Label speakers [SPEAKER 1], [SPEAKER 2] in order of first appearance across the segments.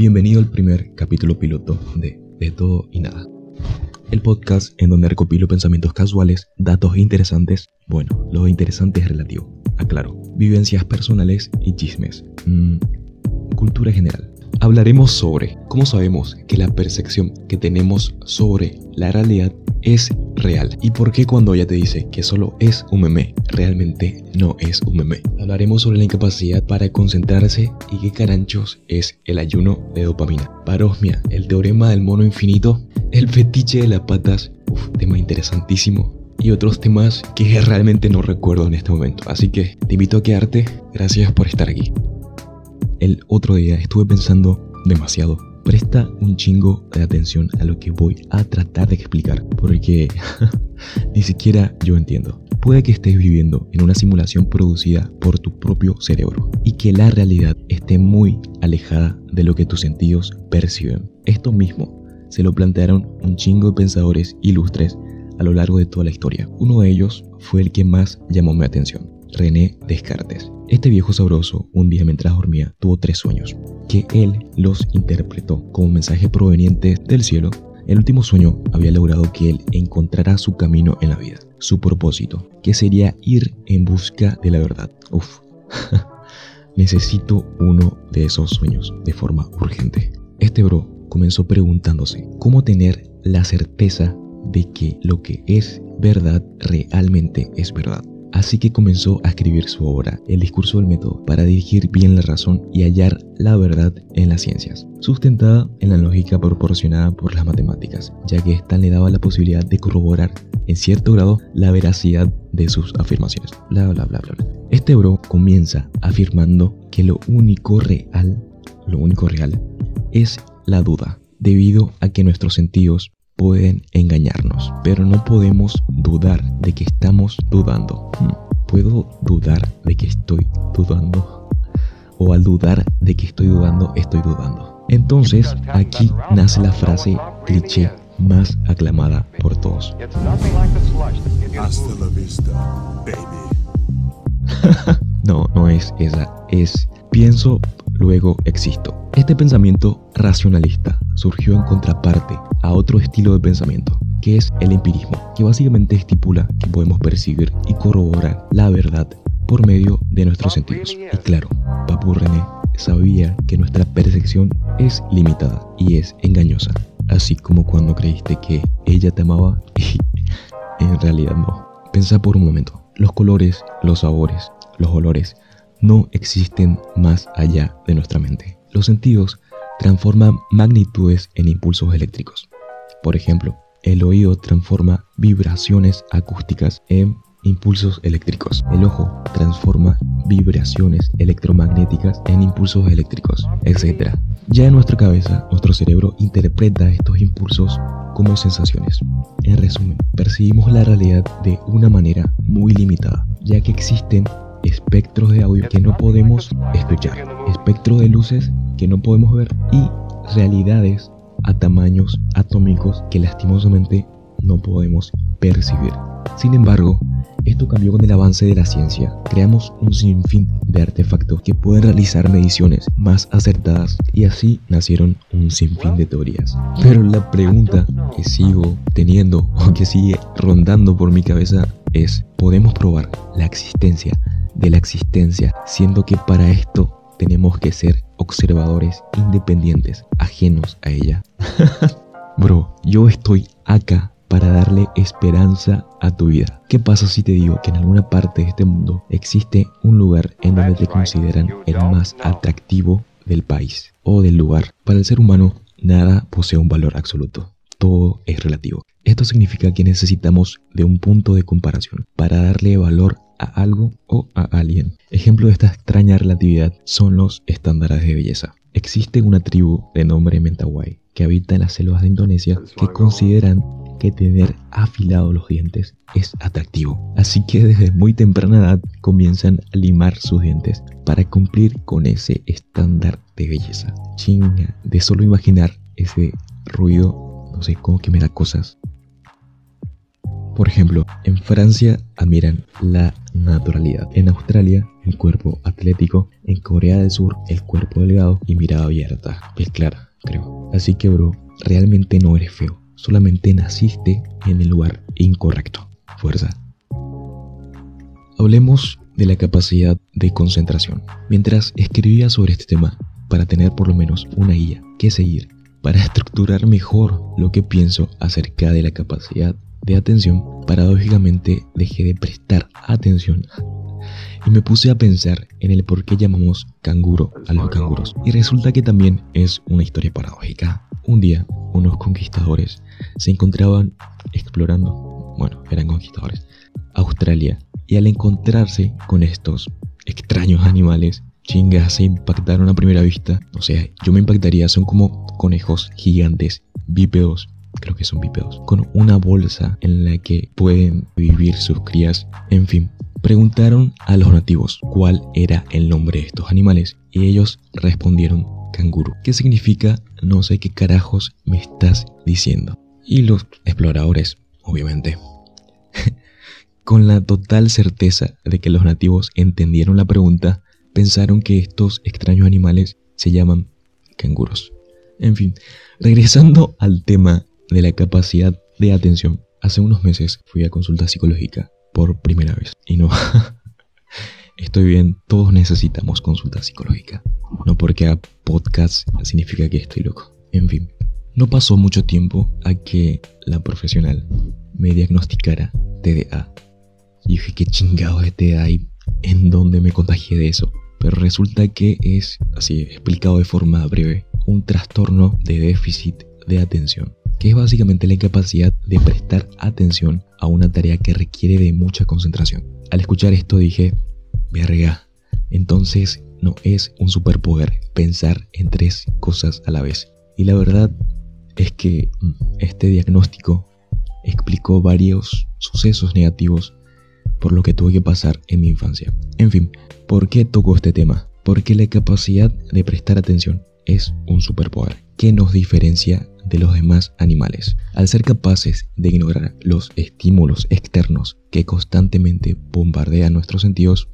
[SPEAKER 1] Bienvenido al primer capítulo piloto de De todo y nada. El podcast en donde recopilo pensamientos casuales, datos interesantes, bueno, lo interesante es relativo, aclaro, vivencias personales y chismes, mm, cultura general. Hablaremos sobre cómo sabemos que la percepción que tenemos sobre la realidad es real y por qué cuando ella te dice que solo es un meme, realmente no es un meme. Hablaremos sobre la incapacidad para concentrarse y qué caranchos es el ayuno de dopamina. Parosmia, el teorema del mono infinito, el fetiche de las patas, uf, tema interesantísimo. Y otros temas que realmente no recuerdo en este momento. Así que te invito a quedarte. Gracias por estar aquí. El otro día estuve pensando demasiado Presta un chingo de atención a lo que voy a tratar de explicar, porque ni siquiera yo entiendo. Puede que estés viviendo en una simulación producida por tu propio cerebro y que la realidad esté muy alejada de lo que tus sentidos perciben. Esto mismo se lo plantearon un chingo de pensadores ilustres a lo largo de toda la historia. Uno de ellos fue el que más llamó mi atención, René Descartes. Este viejo sabroso, un día mientras dormía, tuvo tres sueños, que él los interpretó como mensajes provenientes del cielo. El último sueño había logrado que él encontrara su camino en la vida, su propósito, que sería ir en busca de la verdad. Uf, necesito uno de esos sueños de forma urgente. Este bro comenzó preguntándose cómo tener la certeza de que lo que es verdad realmente es verdad. Así que comenzó a escribir su obra, El discurso del método, para dirigir bien la razón y hallar la verdad en las ciencias, sustentada en la lógica proporcionada por las matemáticas, ya que ésta le daba la posibilidad de corroborar en cierto grado la veracidad de sus afirmaciones. Bla bla bla bla. Este bro comienza afirmando que lo único real, lo único real, es la duda, debido a que nuestros sentidos pueden engañarnos, pero no podemos dudar de que estamos dudando. Hmm, ¿Puedo dudar de que estoy dudando? O al dudar de que estoy dudando, estoy dudando. Entonces, aquí nace la frase cliché más aclamada por todos. no, no es esa. Es pienso, luego existo. Este pensamiento racionalista surgió en contraparte a otro estilo de pensamiento, que es el empirismo, que básicamente estipula que podemos percibir y corroborar la verdad por medio de nuestros sentidos. Y claro, Papu René sabía que nuestra percepción es limitada y es engañosa, así como cuando creíste que ella te amaba y en realidad no. Pensa por un momento, los colores, los sabores, los olores no existen más allá de nuestra mente. Los sentidos transforman magnitudes en impulsos eléctricos. Por ejemplo, el oído transforma vibraciones acústicas en impulsos eléctricos. El ojo transforma vibraciones electromagnéticas en impulsos eléctricos, etc. Ya en nuestra cabeza, nuestro cerebro interpreta estos impulsos como sensaciones. En resumen, percibimos la realidad de una manera muy limitada, ya que existen espectros de audio que no podemos escuchar, espectros de luces que no podemos ver y realidades a tamaños atómicos que lastimosamente no podemos percibir. Sin embargo, esto cambió con el avance de la ciencia. Creamos un sinfín de artefactos que pueden realizar mediciones más acertadas y así nacieron un sinfín de teorías. Pero la pregunta que sigo teniendo o que sigue rondando por mi cabeza es, ¿podemos probar la existencia de la existencia, siendo que para esto tenemos que ser observadores independientes, ajenos a ella. Bro, yo estoy acá para darle esperanza a tu vida. ¿Qué pasa si te digo que en alguna parte de este mundo existe un lugar en donde te consideran el más atractivo del país o del lugar? Para el ser humano, nada posee un valor absoluto. Todo es relativo. Esto significa que necesitamos de un punto de comparación para darle valor a algo o a alguien. Ejemplo de esta extraña relatividad son los estándares de belleza. Existe una tribu de nombre Mentawai que habita en las selvas de Indonesia que consideran que tener afilados los dientes es atractivo. Así que desde muy temprana edad comienzan a limar sus dientes para cumplir con ese estándar de belleza. Chinga, de solo imaginar ese ruido, no sé, como que me da cosas. Por ejemplo, en Francia admiran la naturalidad. En Australia un cuerpo atlético, en Corea del Sur el cuerpo delgado y mirada abierta, piel clara, creo. Así que bro, realmente no eres feo, solamente naciste en el lugar incorrecto. Fuerza. Hablemos de la capacidad de concentración. Mientras escribía sobre este tema, para tener por lo menos una guía que seguir, para estructurar mejor lo que pienso acerca de la capacidad de atención, paradójicamente dejé de prestar atención y me puse a pensar en el por qué llamamos canguro a los canguros. Y resulta que también es una historia paradójica. Un día, unos conquistadores se encontraban explorando, bueno, eran conquistadores, Australia. Y al encontrarse con estos extraños animales, chingas, se impactaron a primera vista. O sea, yo me impactaría, son como conejos gigantes, bípedos, creo que son bípedos, con una bolsa en la que pueden vivir sus crías. En fin, preguntaron a los nativos cuál era el nombre de estos animales y ellos respondieron canguro, ¿Qué significa no sé qué carajos me estás diciendo. Y los exploradores, obviamente, con la total certeza de que los nativos entendieron la pregunta, pensaron que estos extraños animales se llaman canguros. En fin, regresando al tema de la capacidad de atención. Hace unos meses fui a consulta psicológica por primera vez. Y no, estoy bien, todos necesitamos consulta psicológica. No porque haga podcast significa que estoy loco. En fin, no pasó mucho tiempo a que la profesional me diagnosticara TDA. Y dije, ¿qué chingado de TDA y en dónde me contagié de eso? Pero resulta que es, así explicado de forma breve, un trastorno de déficit de atención que es básicamente la incapacidad de prestar atención a una tarea que requiere de mucha concentración. Al escuchar esto dije, verga, entonces no es un superpoder pensar en tres cosas a la vez. Y la verdad es que mm, este diagnóstico explicó varios sucesos negativos por lo que tuve que pasar en mi infancia. En fin, ¿por qué toco este tema? Porque la capacidad de prestar atención es un superpoder que nos diferencia de los demás animales. Al ser capaces de ignorar los estímulos externos que constantemente bombardean nuestros sentidos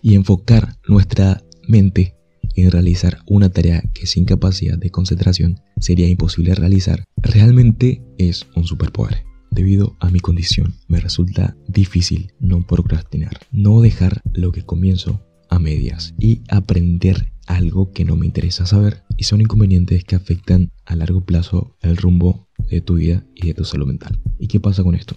[SPEAKER 1] y enfocar nuestra mente en realizar una tarea que sin capacidad de concentración sería imposible realizar, realmente es un superpoder. Debido a mi condición, me resulta difícil no procrastinar, no dejar lo que comienzo a medias y aprender algo que no me interesa saber y son inconvenientes que afectan a largo plazo el rumbo de tu vida y de tu salud mental. ¿Y qué pasa con esto?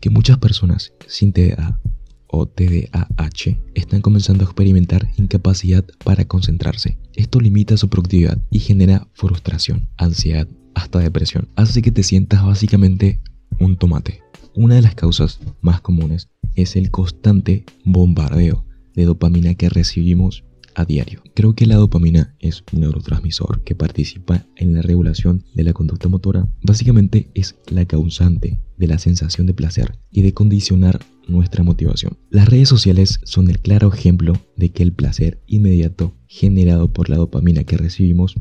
[SPEAKER 1] Que muchas personas sin TDA o TDAH están comenzando a experimentar incapacidad para concentrarse. Esto limita su productividad y genera frustración, ansiedad, hasta depresión. Hace que te sientas básicamente un tomate. Una de las causas más comunes es el constante bombardeo de dopamina que recibimos a diario. Creo que la dopamina es un neurotransmisor que participa en la regulación de la conducta motora. Básicamente es la causante de la sensación de placer y de condicionar nuestra motivación. Las redes sociales son el claro ejemplo de que el placer inmediato generado por la dopamina que recibimos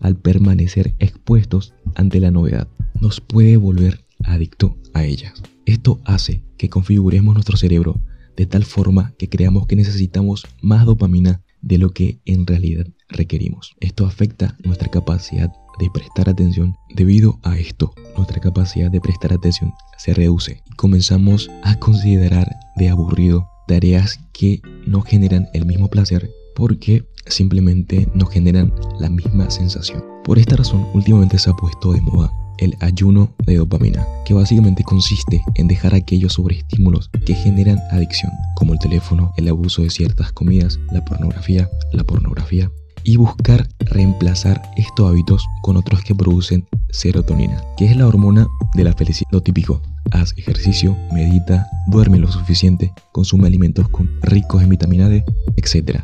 [SPEAKER 1] al permanecer expuestos ante la novedad nos puede volver adicto a ellas. Esto hace que configuremos nuestro cerebro de tal forma que creamos que necesitamos más dopamina de lo que en realidad requerimos. Esto afecta nuestra capacidad de prestar atención. Debido a esto, nuestra capacidad de prestar atención se reduce y comenzamos a considerar de aburrido tareas que no generan el mismo placer porque simplemente no generan la misma sensación. Por esta razón, últimamente se ha puesto de moda el ayuno de dopamina, que básicamente consiste en dejar aquellos sobreestímulos que generan adicción, como el teléfono, el abuso de ciertas comidas, la pornografía, la pornografía, y buscar reemplazar estos hábitos con otros que producen serotonina, que es la hormona de la felicidad. Lo típico, haz ejercicio, medita, duerme lo suficiente, consume alimentos ricos en vitamina D, etc.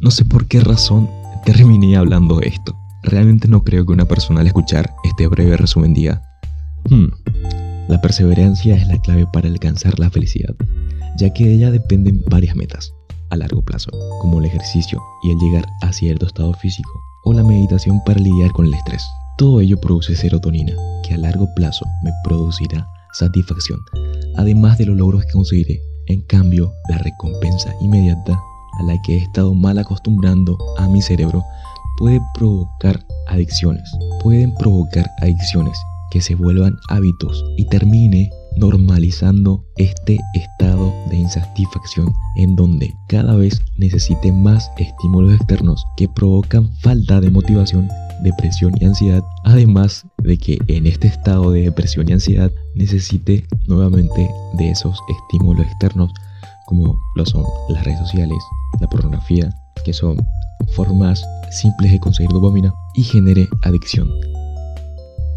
[SPEAKER 1] No sé por qué razón terminé hablando de esto. Realmente no creo que una persona al escuchar este breve resumen diga, hmm, la perseverancia es la clave para alcanzar la felicidad, ya que de ella dependen varias metas a largo plazo, como el ejercicio y el llegar a cierto estado físico, o la meditación para lidiar con el estrés. Todo ello produce serotonina, que a largo plazo me producirá satisfacción, además de los logros que conseguiré. En cambio, la recompensa inmediata a la que he estado mal acostumbrando a mi cerebro puede provocar adicciones. Pueden provocar adicciones que se vuelvan hábitos y termine normalizando este estado de insatisfacción en donde cada vez necesite más estímulos externos que provocan falta de motivación, depresión y ansiedad, además de que en este estado de depresión y ansiedad necesite nuevamente de esos estímulos externos como lo son las redes sociales, la pornografía, que son formas simples de conseguir dopamina y genere adicción.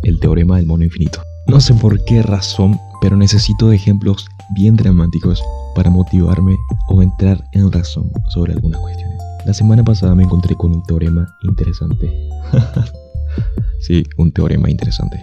[SPEAKER 1] El teorema del mono infinito. No sé por qué razón, pero necesito ejemplos bien dramáticos para motivarme o entrar en razón sobre algunas cuestiones. La semana pasada me encontré con un teorema interesante. sí, un teorema interesante.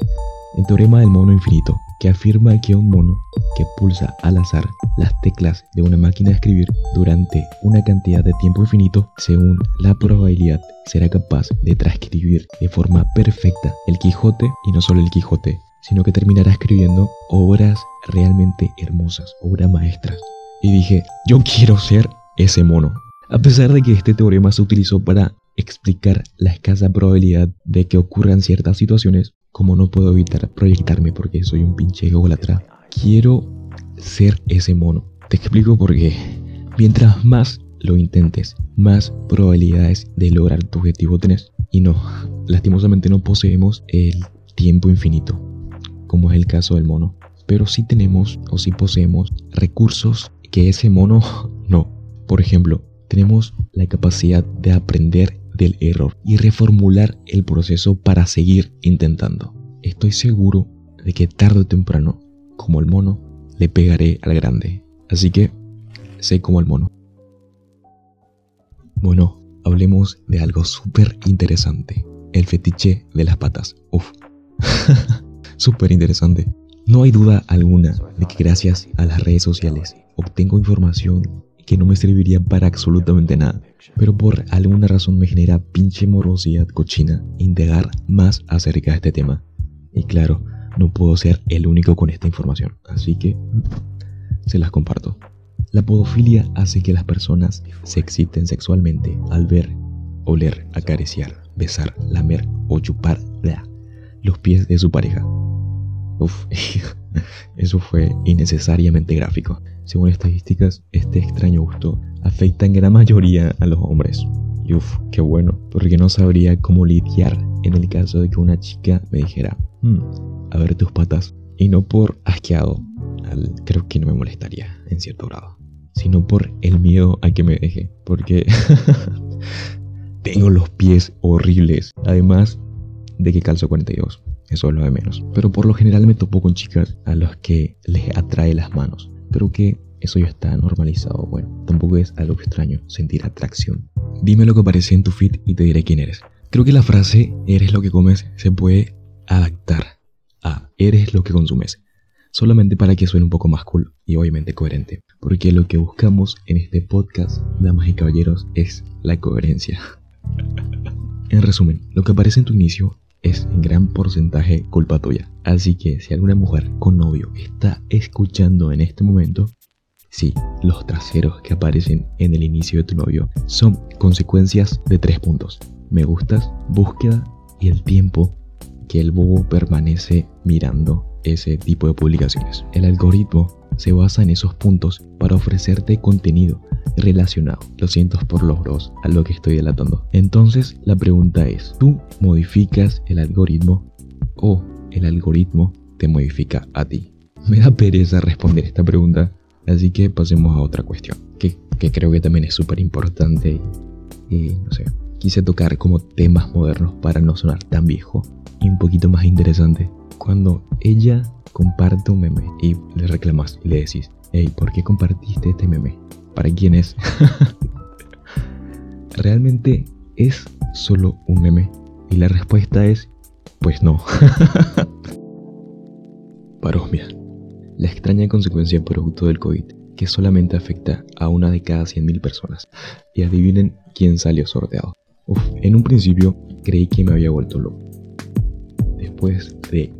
[SPEAKER 1] El teorema del mono infinito, que afirma que un mono que pulsa al azar las teclas de una máquina de escribir durante una cantidad de tiempo infinito, según la probabilidad, será capaz de transcribir de forma perfecta el Quijote y no solo el Quijote, sino que terminará escribiendo obras realmente hermosas, obras maestras. Y dije, yo quiero ser ese mono. A pesar de que este teorema se utilizó para explicar la escasa probabilidad de que ocurran ciertas situaciones, como no puedo evitar proyectarme porque soy un pinche ególatra, quiero ser ese mono. Te explico por qué. Mientras más lo intentes, más probabilidades de lograr tu objetivo tenés. Y no, lastimosamente no poseemos el tiempo infinito, como es el caso del mono. Pero sí tenemos o sí poseemos recursos que ese mono no. Por ejemplo, tenemos la capacidad de aprender del error y reformular el proceso para seguir intentando. Estoy seguro de que tarde o temprano, como el mono, le pegaré al grande. Así que, sé como el mono. Bueno, hablemos de algo súper interesante. El fetiche de las patas. Uf. súper interesante. No hay duda alguna de que gracias a las redes sociales obtengo información que no me serviría para absolutamente nada, pero por alguna razón me genera pinche morosidad cochina indagar más acerca de este tema. Y claro, no puedo ser el único con esta información, así que se las comparto. La podofilia hace que las personas se exciten sexualmente al ver, oler, acariciar, besar, lamer o chupar los pies de su pareja. Uf, eso fue innecesariamente gráfico. Según estadísticas, este extraño gusto afecta en gran mayoría a los hombres. Y uff, qué bueno, porque no sabría cómo lidiar en el caso de que una chica me dijera, hmm, a ver tus patas. Y no por asqueado, creo que no me molestaría en cierto grado, sino por el miedo a que me deje, porque tengo los pies horribles, además de que calzo 42. Eso es lo de menos. Pero por lo general me topo con chicas a las que les atrae las manos. Creo que eso ya está normalizado. Bueno, tampoco es algo extraño sentir atracción. Dime lo que aparece en tu feed y te diré quién eres. Creo que la frase eres lo que comes se puede adaptar a eres lo que consumes. Solamente para que suene un poco más cool y obviamente coherente. Porque lo que buscamos en este podcast, damas y caballeros, es la coherencia. en resumen, lo que aparece en tu inicio es en gran porcentaje culpa tuya. Así que si alguna mujer con novio está escuchando en este momento, sí, los traseros que aparecen en el inicio de tu novio son consecuencias de tres puntos. Me gustas, búsqueda y el tiempo que el bobo permanece mirando ese tipo de publicaciones. El algoritmo se basa en esos puntos para ofrecerte contenido relacionado. Lo siento por los bros a lo que estoy delatando. Entonces la pregunta es, ¿tú modificas el algoritmo o el algoritmo te modifica a ti? Me da pereza responder esta pregunta, así que pasemos a otra cuestión, que, creo que también es súper importante y no sé, quise tocar como temas modernos para no sonar tan viejo y un poquito más interesante. Cuando ella comparte un meme y le reclamas y le decís, hey, ¿por qué compartiste este meme? ¿Para quién es? ¿Realmente es solo un meme? Y la respuesta es, pues no. Parosmia. La extraña consecuencia producto del COVID que solamente afecta a una de cada 100.000 personas. Y adivinen quién salió sorteado. Uf, en un principio creí que me había vuelto loco. Después de,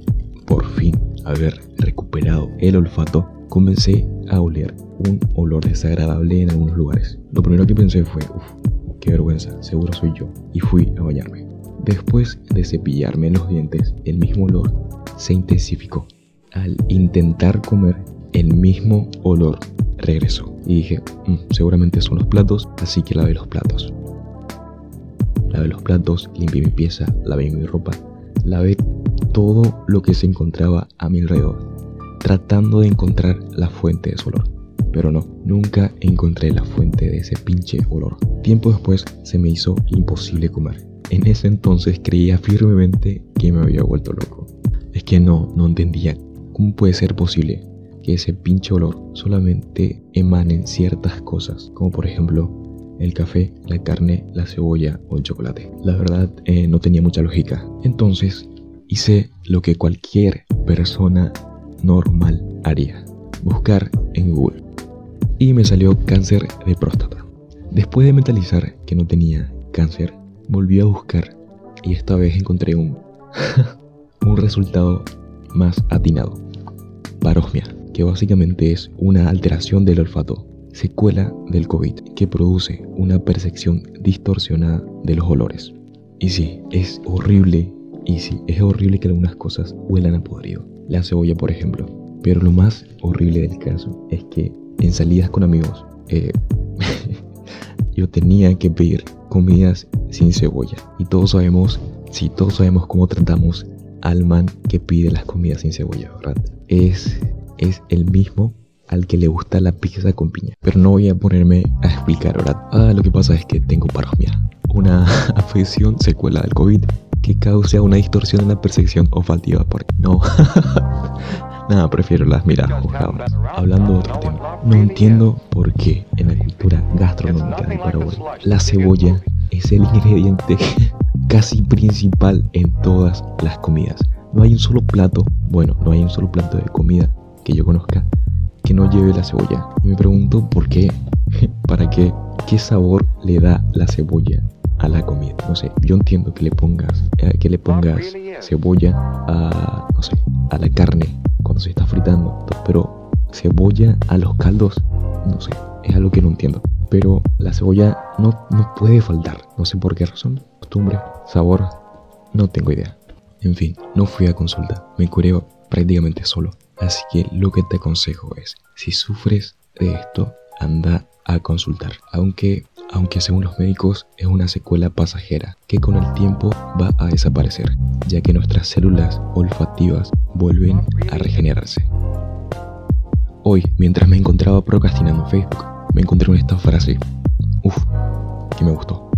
[SPEAKER 1] por fin, haber recuperado el olfato, comencé a oler un olor desagradable en algunos lugares. Lo primero que pensé fue, uff, qué vergüenza, seguro soy yo. Y fui a bañarme. Después de cepillarme los dientes, el mismo olor se intensificó. Al intentar comer, el mismo olor regresó. Y dije, mm, seguramente son los platos, así que lavé los platos. Lavé los platos, limpié mi pieza, lavé mi ropa, lavé todo lo que se encontraba a mi alrededor, tratando de encontrar la fuente de ese olor. Pero no, nunca encontré la fuente de ese pinche olor. Tiempo después se me hizo imposible comer. En ese entonces creía firmemente que me había vuelto loco. Es que no, no entendía cómo puede ser posible que ese pinche olor solamente emanen ciertas cosas, como por ejemplo el café, la carne, la cebolla o el chocolate. La verdad eh, no tenía mucha lógica. Entonces hice lo que cualquier persona normal haría. Buscar en Google. Y me salió cáncer de próstata. Después de mentalizar que no tenía cáncer, volví a buscar y esta vez encontré un, un resultado más atinado. Parosmia, que básicamente es una alteración del olfato secuela del COVID que produce una percepción distorsionada de los olores. Y sí, es horrible, y sí, es horrible que algunas cosas huelan a podrido. La cebolla, por ejemplo. Pero lo más horrible del caso es que en salidas con amigos, eh, yo tenía que pedir comidas sin cebolla. Y todos sabemos, sí, todos sabemos cómo tratamos al man que pide las comidas sin cebolla, ¿verdad? Es, es el mismo al que le gusta la pizza con piña. Pero no voy a ponerme a explicar ahora. Ah, lo que pasa es que tengo parosmia, una afección secuela del COVID que causa una distorsión en la percepción olfativa. Porque no. Nada, prefiero las miradas mojadas. Hablando de otro tema, no entiendo por qué en la cultura gastronómica de Paraguay la cebolla es el ingrediente casi principal en todas las comidas. No hay un solo plato, bueno, no hay un solo plato de comida que yo conozca que no lleve la cebolla. Y me pregunto por qué, para qué, qué sabor le da la cebolla a la comida. No sé, yo entiendo que le pongas, eh, que le pongas cebolla a, no sé, a la carne cuando se está fritando, pero cebolla a los caldos, no sé, es algo que no entiendo. Pero la cebolla no, no puede faltar, no sé por qué razón, costumbre, sabor, no tengo idea. En fin, no fui a consulta, me curé prácticamente solo. Así que lo que te aconsejo es, si sufres de esto, anda a consultar. Aunque, aunque según los médicos es una secuela pasajera que con el tiempo va a desaparecer, ya que nuestras células olfativas vuelven a regenerarse. Hoy, mientras me encontraba procrastinando en Facebook, me encontré con esta frase. Uf, que me gustó.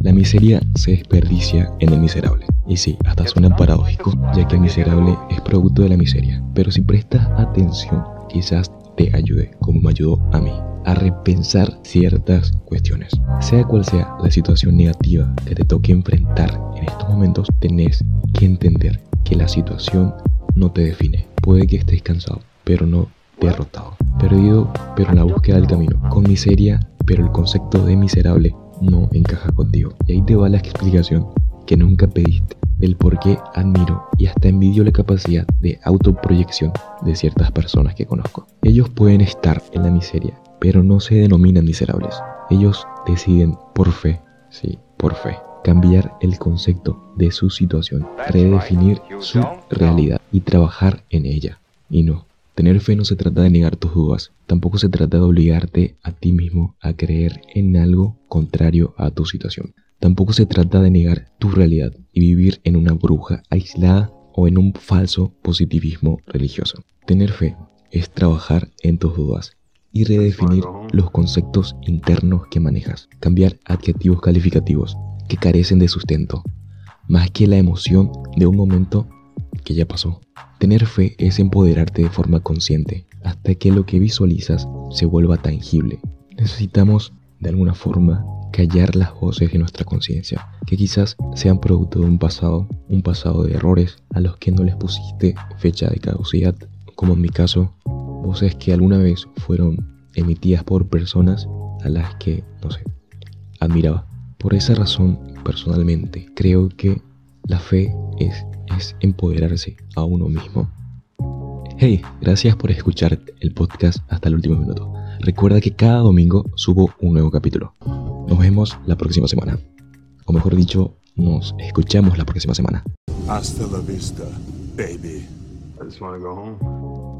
[SPEAKER 1] La miseria se desperdicia en el miserable. Y sí, hasta suena paradójico, ya que el miserable es producto de la miseria. Pero si prestas atención, quizás te ayude, como me ayudó a mí, a repensar ciertas cuestiones. Sea cual sea la situación negativa que te toque enfrentar en estos momentos, tenés que entender que la situación no te define. Puede que estés cansado, pero no derrotado. Perdido, pero en la búsqueda del camino. Con miseria, pero el concepto de miserable no encaja contigo. Y ahí te va la explicación que nunca pediste, el por qué admiro y hasta envidio la capacidad de autoproyección de ciertas personas que conozco. Ellos pueden estar en la miseria, pero no se denominan miserables. Ellos deciden por fe, sí, por fe, cambiar el concepto de su situación, redefinir su realidad y trabajar en ella. Y no, tener fe no se trata de negar tus dudas, tampoco se trata de obligarte a ti mismo a creer en algo contrario a tu situación. Tampoco se trata de negar tu realidad y vivir en una bruja aislada o en un falso positivismo religioso. Tener fe es trabajar en tus dudas y redefinir los conceptos internos que manejas, cambiar adjetivos calificativos que carecen de sustento, más que la emoción de un momento que ya pasó. Tener fe es empoderarte de forma consciente hasta que lo que visualizas se vuelva tangible. Necesitamos, de alguna forma, callar las voces de nuestra conciencia, que quizás sean producto de un pasado, un pasado de errores a los que no les pusiste fecha de caducidad, como en mi caso, voces que alguna vez fueron emitidas por personas a las que, no sé, admiraba. Por esa razón, personalmente, creo que la fe es, es empoderarse a uno mismo. Hey, gracias por escuchar el podcast hasta el último minuto. Recuerda que cada domingo subo un nuevo capítulo. Nos vemos la próxima semana. O mejor dicho, nos escuchamos la próxima semana.
[SPEAKER 2] Hasta la vista, baby. I just want to go home.